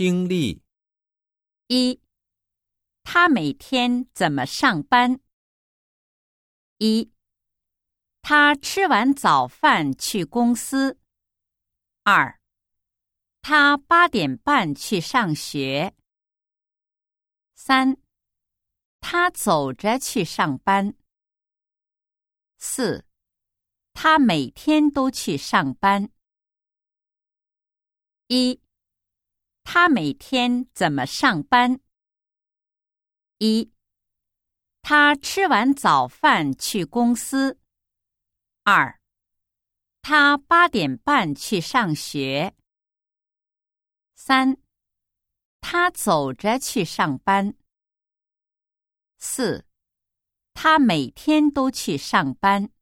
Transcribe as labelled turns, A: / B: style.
A: 听力
B: 一，他每天怎么上班？一，他吃完早饭去公司。二，他八点半去上学。三，他走着去上班。四，他每天都去上班。一，他每天怎么上班？一，他吃完早饭去公司。二，他八点半去上学。三，他走着去上班。四，他每天都去上班。